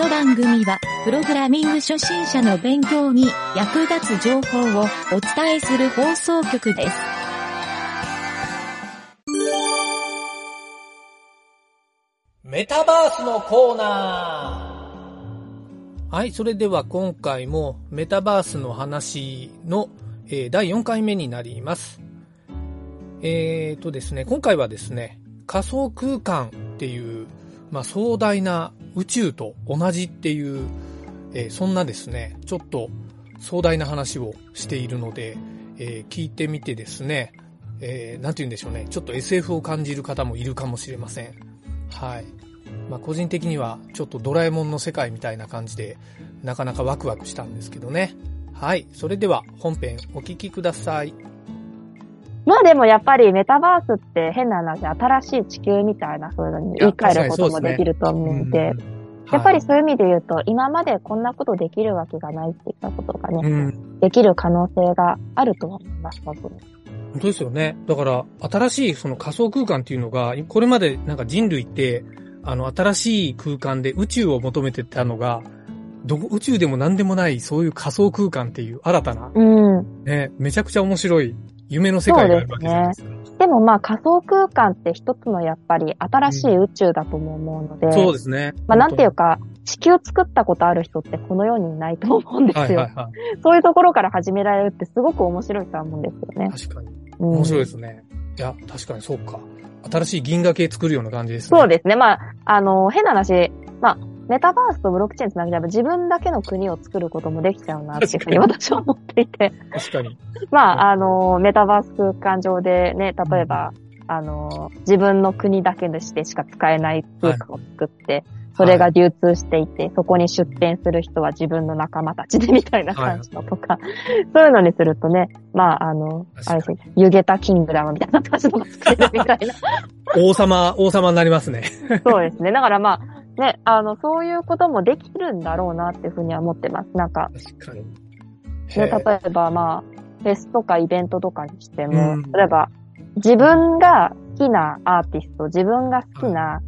の番組は、プログラミング初心者の勉強に役立つ情報をお伝えする放送局です。メタバースのコーナーはい、それでは今回もメタバースの話の、えー第4回目になります。えーとですね、今回はですね、仮想空間っていう、まあ、壮大な宇宙と同じっていう、えーそんなですね、ちょっと壮大な話をしているので、えー聞いてみてですね、えーなんて言うんでしょうね、ちょっと SF を感じる方もいるかもしれません。はい。まあ、個人的にはちょっとドラえもんの世界みたいな感じで、なかなかワクワクしたんですけどね。はい。それでは本編お聞きください。まあでもやっぱりメタバースって変な話、新しい地球みたいなそういうのに言い換えることもできると思うんで、やっぱりそういう意味で言うと、今までこんなことできるわけがないっていったことがね、うん。できる可能性があると思います、僕も本当ですよね。だから、新しいその仮想空間っていうのが、これまでなんか人類って、あの、新しい空間で宇宙を求めてたのが、どこ、宇宙でも何でもない、そういう仮想空間っていう新たな、うん。ね、めちゃくちゃ面白い夢の世界があるわけじゃないですか。でもまあ仮想空間って一つのやっぱり新しい宇宙だとも思うので、そうですね。まあなんていうか、地球作ったことある人ってこの世にいないと思うんですよ。はいはいはい。そういうところから始められるってすごく面白いとは思うんですよね。確かに。うん面白いですね。いや、確かにそうか。新しい銀河系作るような感じですね。そうですね。まあ、あの、変な話、まあ、メタバースとブロックチェーンつなげれば自分だけの国を作ることもできちゃうなっていうふうに私は思っていて。確かに。まあ、あの、メタバース空間上でね、例えば、あの、自分の国だけでしてしか使えない空間を作って、それが流通していて、そこに出店する人は自分の仲間たちでみたいな感じのとか、そういうのにするとね、まあ、あの、あれですね、ユゲタキングダムみたいな感じのが作れるみたいな。王様、王様になりますね。そうですね。だからまあ、ね、あの、そういうこともできるんだろうなっていうふうには思ってます。なんか、確かに。ね、例えばまあ、フェスとかイベントとかにしても、うん例えば、自分が好きなアーティスト、自分が好きな、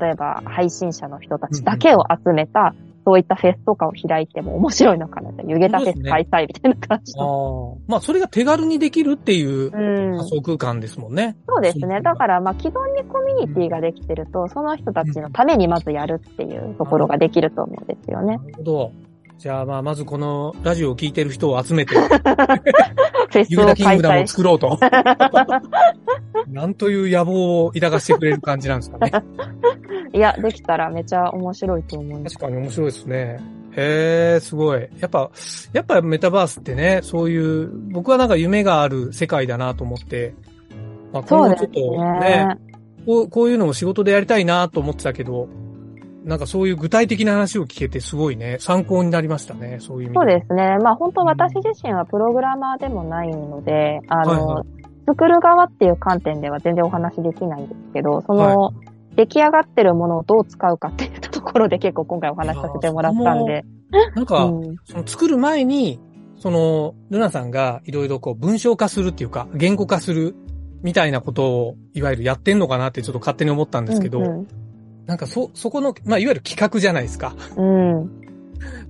例えば配信者の人たちだけを集めた、そういったフェスとかを開いても面白いのかなって、湯げたフェス開催みたいな感じあの。あ。まあ、それが手軽にできるっていううん仮。想空間ですもんね。そうですね。だから、まあ、既存にコミュニティができてると、その人たちのためにまずやるっていうところができると思うんですよねな。るほど。じゃあ、まあ、まずこのラジオを聞いてる人を集めて、フェスユーダキングダムを催作ろうと。なんという野望を抱かせてくれる感じなんですかね。いや、できたらめちゃ面白いと思います。確かに面白いですね。へえ、すごい。やっぱ、やっぱメタバースってね、そういう、僕はなんか夢がある世界だなと思って、まあ、今後ちょっとねね。こう、こういうのを仕事でやりたいなと思ってたけど、なんかそういう具体的な話を聞けてすごいね、参考になりましたね、そういう意味そうですね。まあ本当私自身はプログラマーでもないので、あの、はいは作る側っていう観点では全然お話できないんですけど、その、出来上がってるものをどう使うかっていったところで結構今回お話しさせてもらったんで。なんか、うん。その作る前に、その、ルナさんがいろいろこう文章化するっていうか、言語化するみたいなことを、いわゆるやってんのかなってちょっと勝手に思ったんですけど、うんなんかそ、そこの、まあ、いわゆる企画じゃないですか。うん。うん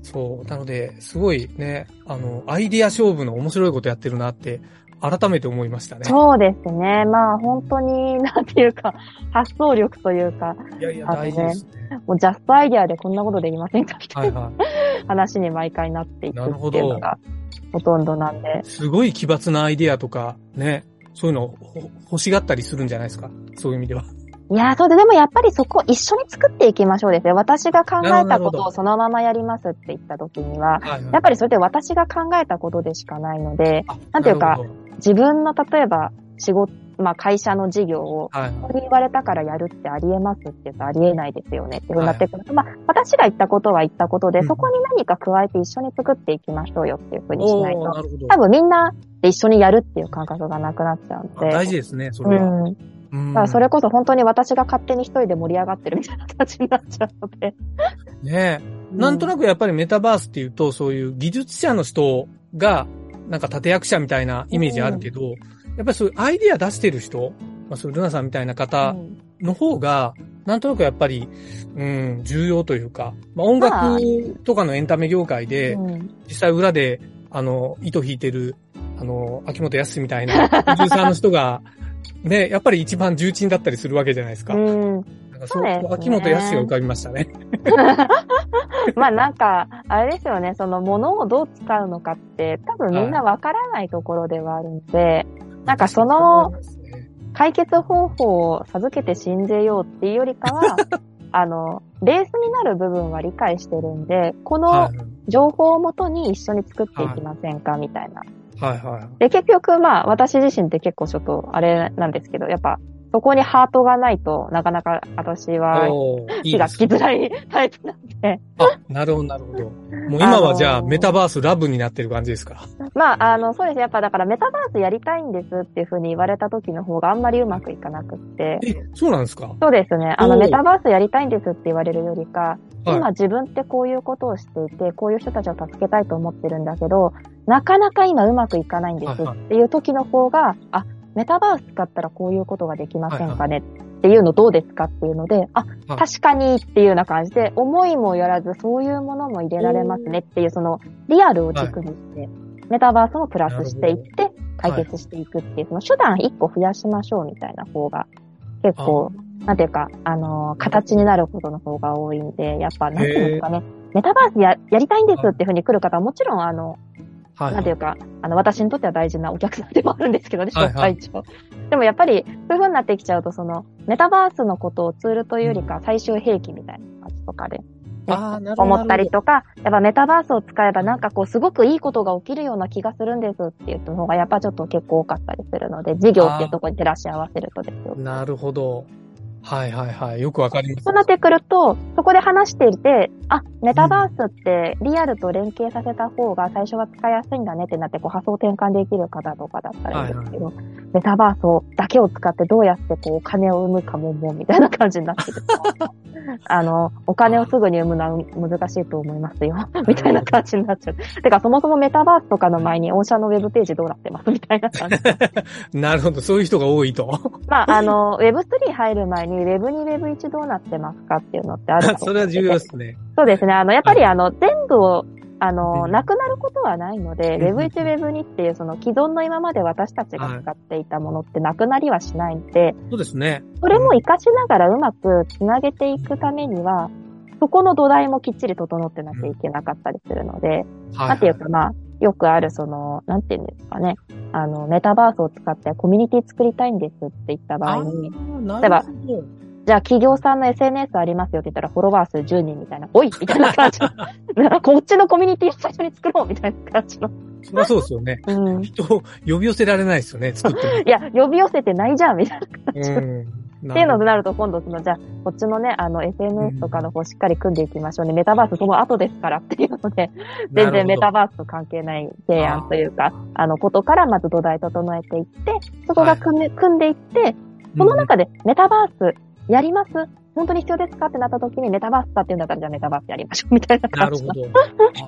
そう。なので、すごいね、あの、アイディア勝負の面白いことやってるなって、改めて思いましたね。そうですね。まあ本当に、なんていうか、発想力というか、いやいや、大事ですね。もうジャストアイデアでこんなことできませんかみたはいいなは 話に毎回なっていくなるほどっていうのがほとんどなんで。い。すごい奇抜なアイディアとか、ね、そういうのをほ欲しがったりするんじゃないですか？そういう意味では。いやー、そうで、でもやっぱりそこ一緒に作っていきましょうですね。私が考えたことをそのままやりますって言った時には、はいはい。やっぱりそれって私が考えたことでしかないので、あなんていうか自分の例えば仕事、まあ会社の事業を、はいこ言われたからやるってありえますって言うとありえないですよね。っていうふうになってくると、まあ私が言ったことは言ったことで、うん。そこに何か加えて一緒に作っていきましょうよっていうふうにしないと、多分みんなで一緒にやるっていう感覚がなくなっちゃうのあで。大事ですね、そうれは。ん。うんだからそれこそ本当に私が勝手に一人で盛り上がってるみたいな形になっちゃうので。ねなんとなく。くやっぱりメタバースっていうと、そういう技術者の人が、なんか立役者みたいなイメージあるけど、やっぱりそういうアイディア出してる人、まあそういうルナさんみたいな方うん。の方が、なんとなくやっぱり、うん、重要というか、まあ、音楽とかのエンタメ業界で、うん、実際裏で、あの、糸引いてる、あの、秋元康みたいな、プロデューサーの人が、ね、やっぱり一番重鎮だったりするわけじゃないですか。うん。なんかそう、ね、秋元康が浮かびましたね。まあなんか、あれですよね、その物をどう使うのかって、多分みんなわからないところではあるんで、はい、なんかその、解決方法を授けて信じようっていうよりかは、あの、ベースになる部分は理解してるんで、この情報をもとに一緒に作っていきませんか、みたいな。はいはいはい。で、結局まあ、私自身って結構ちょっとあれなんですけど、やっぱ、そこにハートがないとなかなか私は気がつきづらいタイプなんで。あ、なるほど、なるほど。もう今はじゃあメタバースラブになってる感じですか？まあ、あの、そうですね。やっぱだからメタバースやりたいんですっていうふうに言われた時の方があんまりうまくいかなくって。え、そうなんですか？そうですね。あの、メタバースやりたいんですって言われるよりか、今自分ってこういうことをしていて、こういう人たちを助けたいと思ってるんだけど、なかなか今うまくいかないんですっていう時の方が、あ、メタバース使ったらこういうことができませんかね？っていうのどうですかっていうので、あ、確かにっていうような感じで、思いもよらずそういうものも入れられますねっていう、そのリアルを軸にして、メタバースもプラスしていって、解決していくっていう、その手段一個増やしましょうみたいな方が、結構、なんていうか、あのー、形になることの方が多いんで、やっぱ、なんていうんですかね、メタバースや、やりたいんですっていうふうに来る方はもちろん、あの、はい、なんていうか、あの、私にとっては大事なお客さんでもあるんですけどね、紹介長。でもやっぱり、そういう風になってきちゃうと、その、メタバースのことをツールというよりか、最終兵器みたいな感じとかで、ね、思ったりとか、やっぱメタバースを使えばなんかこう、すごくいいことが起きるような気がするんですっていうのが、やっぱちょっと結構多かったりするので、事業っていうところに照らし合わせるとですよ。なるほど。はいはいはい。よくわかります。そうなってくると、そこで話していて、あ、メタバースってリアルと連携させた方が最初は使いやすいんだねってなって、こう発想転換できる方とかだったらいいんですけど、はいはい、メタバースをだけを使ってどうやってこうお金を生むかももみたいな感じになってる。あの、お金をすぐに生むのは難しいと思いますよ。みたいな感じになっちゃう。てか、そもそもメタバースとかの前に、御社のウェブページどうなってます？みたいな感じ。なるほど、そういう人が多いと。まあ、あの、Web3 入る前に、Web に Web1 どうなってますかっていうのってある それは重要ですね。そうですね。あの、やっぱりあの、全部をあの、なくなることはないので、Web1、Web2 っていうその既存の今まで私たちが使っていたものってなくなりはしないんで、そうですね。それも活かしながらうまくつなげていくためには、そこの土台もきっちり整ってなきゃいけなかったりするので、なんていうかまあ、よくあるその、なんていうんですかね。あの、メタバースを使ってコミュニティ作りたいんですって言った場合に、例えば、じゃあ企業さんの SNS ありますよって言ったらフォロワー数10人みたいな、おいみたいな感じの、こっちのコミュニティ最初に作ろうみたいな感じの。そりゃそうですよね。うん。人を呼び寄せられないですよね、作っても。いや、呼び寄せてないじゃん、みたいな感じ。うんっていうのになると今度その、じゃあ、こっちのね、あの、SNS とかの方しっかり組んでいきましょうね。メタバースその後ですからっていうので、全然メタバースと関係ない提案というか、あの、ことからまず土台整えていって、そこが組んでいって、その中でメタバースやります？本当に必要ですか？ってなった時にメタバースかっていうんだったらじゃあメタバースやりましょう みたいな感じ。なるほど。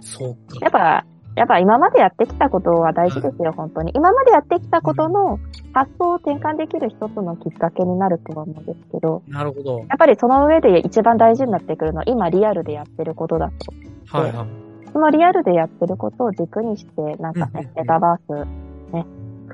そうか。やっぱ、やっぱ今までやってきたことは大事ですよ、本当に。今までやってきたことの発想を転換できる一つのきっかけになるとは思うんですけど。なるほど。やっぱりその上で一番大事になってくるのは今リアルでやってることだと。はいはい。そのリアルでやってることを軸にして、なんかね、メタバース、ね、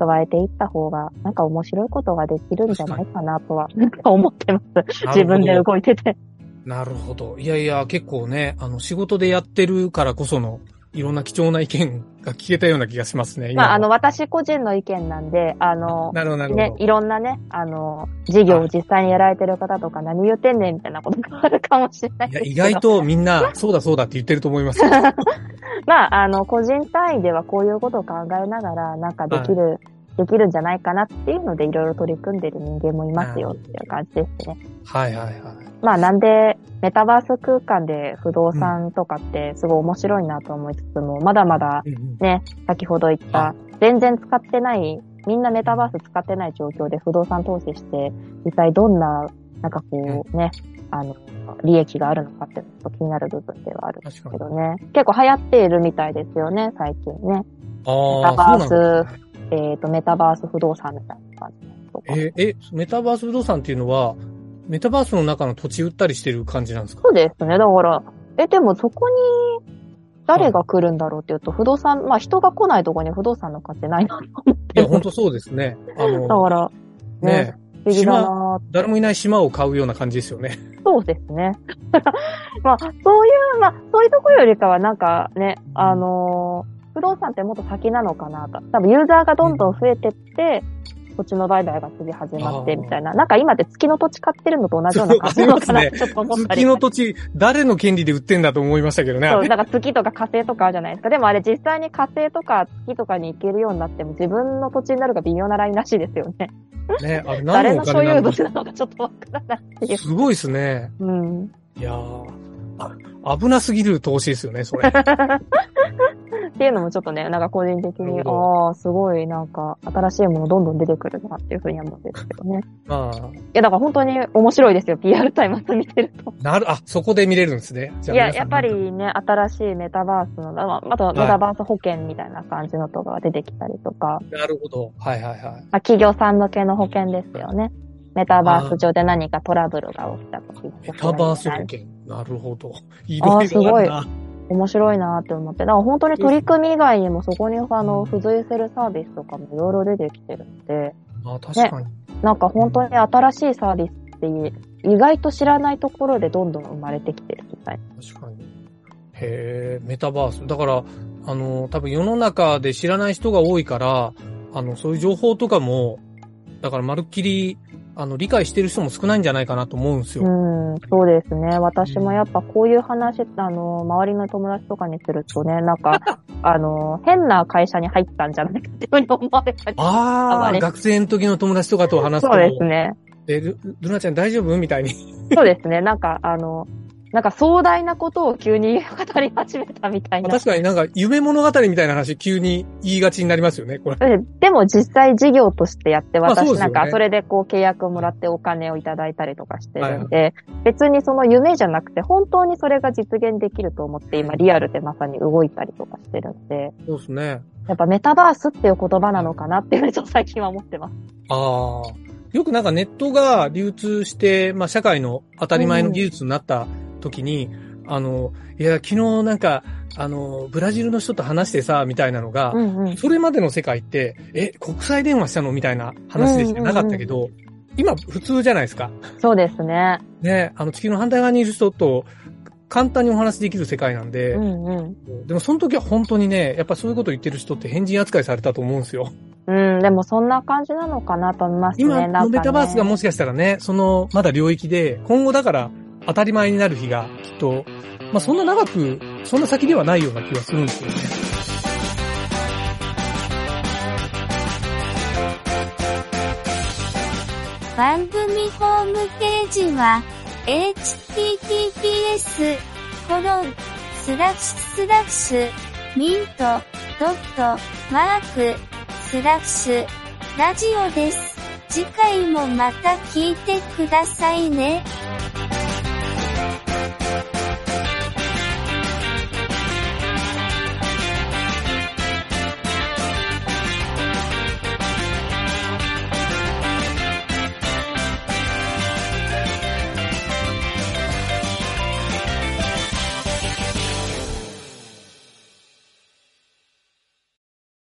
加えていった方が、なんか面白いことができるんじゃないかなとは、思ってます。自分で動いてて。なるほど。いやいや、結構ね、あの、仕事でやってるからこその、いろんな貴重な意見が聞けたような気がしますね。まあ、あの、私個人の意見なんで、あの、なるほど、ね、いろんなね、あの、事業を実際にやられてる方とか何言ってんねんみたいなことがあるかもしれないいや、意外とみんな、そうだそうだって言ってると思います。まあ、あの、個人単位ではこういうことを考えながら、なんかできる、はいできるんじゃないかなっていうのでいろいろ取り組んでる人間もいますよっていう感じですね。はいはいはい。まあなんでメタバース空間で不動産とかってすごい面白いなと思いつつも、まだまだね、先ほど言った全然使ってない、みんなメタバース使ってない状況で不動産投資して、実際どんな、なんかこうね、あの、利益があるのかっていうのと気になる部分ではあるんですけどね。結構流行っているみたいですよね、最近ね。メタバースえっ、ー、と、メタバース不動産みたいな感じえー、え、メタバース不動産っていうのは、メタバースの中の土地売ったりしてる感じなんですか？そうですね。だから、え、でもそこに誰が来るんだろうっていうと、不動産、まあ人が来ないところに不動産の価値ないなと思っいて。や、本当そうですね。あだの、から、ねね、不思議だな誰もいない島を買うような感じですよね。そうですね。まあ、そういう、まあ、そういうところよりかは、なんかね、あのー不動産ってもっと先なのかなと。多分ユーザーがどんどん増えてって、土地の売買が次始まってみたいな。なんか今って月の土地買ってるのと同じような感じなの かなってちょっと思ったり。月の土地、誰の権利で売ってんだと思いましたけどね。あそう、れだから月とか火星とかあるじゃないですか。でもあれ実際に火星とか月とかに行けるようになっても自分の土地になるか微妙なラインらしいですよね。ね、あれ 誰何のおの所有権なのか物なのかちょっとわからないっていう。すごいですね。うん。いやーあ危なすぎる投資ですよね、それ。っていうのもちょっとね、なんか個人的にああ、すごいなんか新しいものどんどん出てくるなっていうふうに思うんですけどね。まあ、いや、だから本当に面白いですよ、PR タイムズ見てると。なる、あ、そこで見れるんですね。じゃいや、やっぱりね、新しいメタバースの、まああとはメタバース保険みたいな感じのとかが出てきたりとか、なるほど。はいはいはい。まあ、企業さん向けの保険ですよね。メタバース上で何かトラブルが起きた時メタバース保険。なるほど。いあろいーすごいろあるな。面白いなって思って。だから本当に取り組み以外にもそこにあの、付随するサービスとかもいろいろ出てきてるんで、あ確かに。なんか本当に新しいサービスって意外と知らないところでどんどん生まれてきてるみたい確かに。へえ、メタバース。だから、あの、多分世の中で知らない人が多いから、あの、そういう情報とかも、だからまるっきり、あの、理解してる人も少ないんじゃないかなと思うんですよ。うん、そうですね。私もやっぱこういう話、あの、周りの友達とかにするとね、なんか、あの、変な会社に入ったんじゃないかっていうふうに思われたり。ああ、学生の時の友達とかと話すと、そうですね。え、ルルナちゃん大丈夫？みたいに。そうですね。なんか、あの、なんか壮大なことを急に語り始めたみたいな。確かになんか夢物語みたいな話急に言いがちになりますよね、これ。ででも実際事業としてやって私なんかそれでこう契約をもらってお金をいただいたりとかしてるんで、別にその夢じゃなくて本当にそれが実現できると思って今リアルでまさに動いたりとかしてるんで、そうですね。やっぱメタバースっていう言葉なのかなっていうふうにちょっと最近は思ってます。ああ。よくなんかネットが流通して、まあ社会の当たり前の技術になった時に、あの、いや、昨日なんか、あの、ブラジルの人と話してさ、みたいなのが、うんうん。それまでの世界って、え、国際電話したの？みたいな話でしかなかったけど、今普通じゃないですか。そうですね。ね、あの地球の反対側にいる人と簡単にお話できる世界なんで、うんうん。でもその時は本当にね、やっぱそういうこと言ってる人って変人扱いされたと思うんですよ。うん、でもそんな感じなのかなと思いますね。今のメタバースがもしかしたらね、そのまだ領域で、今後だから当たり前になる日がきっと、まあそんな長く、そんな先ではないような気がするんですよね。番組ホームページは、https, コロン、スラッシュスラッシュ、ミント、ドット、マーク、スラッシュ、ラジオです。次回もまた聞いてくださいね。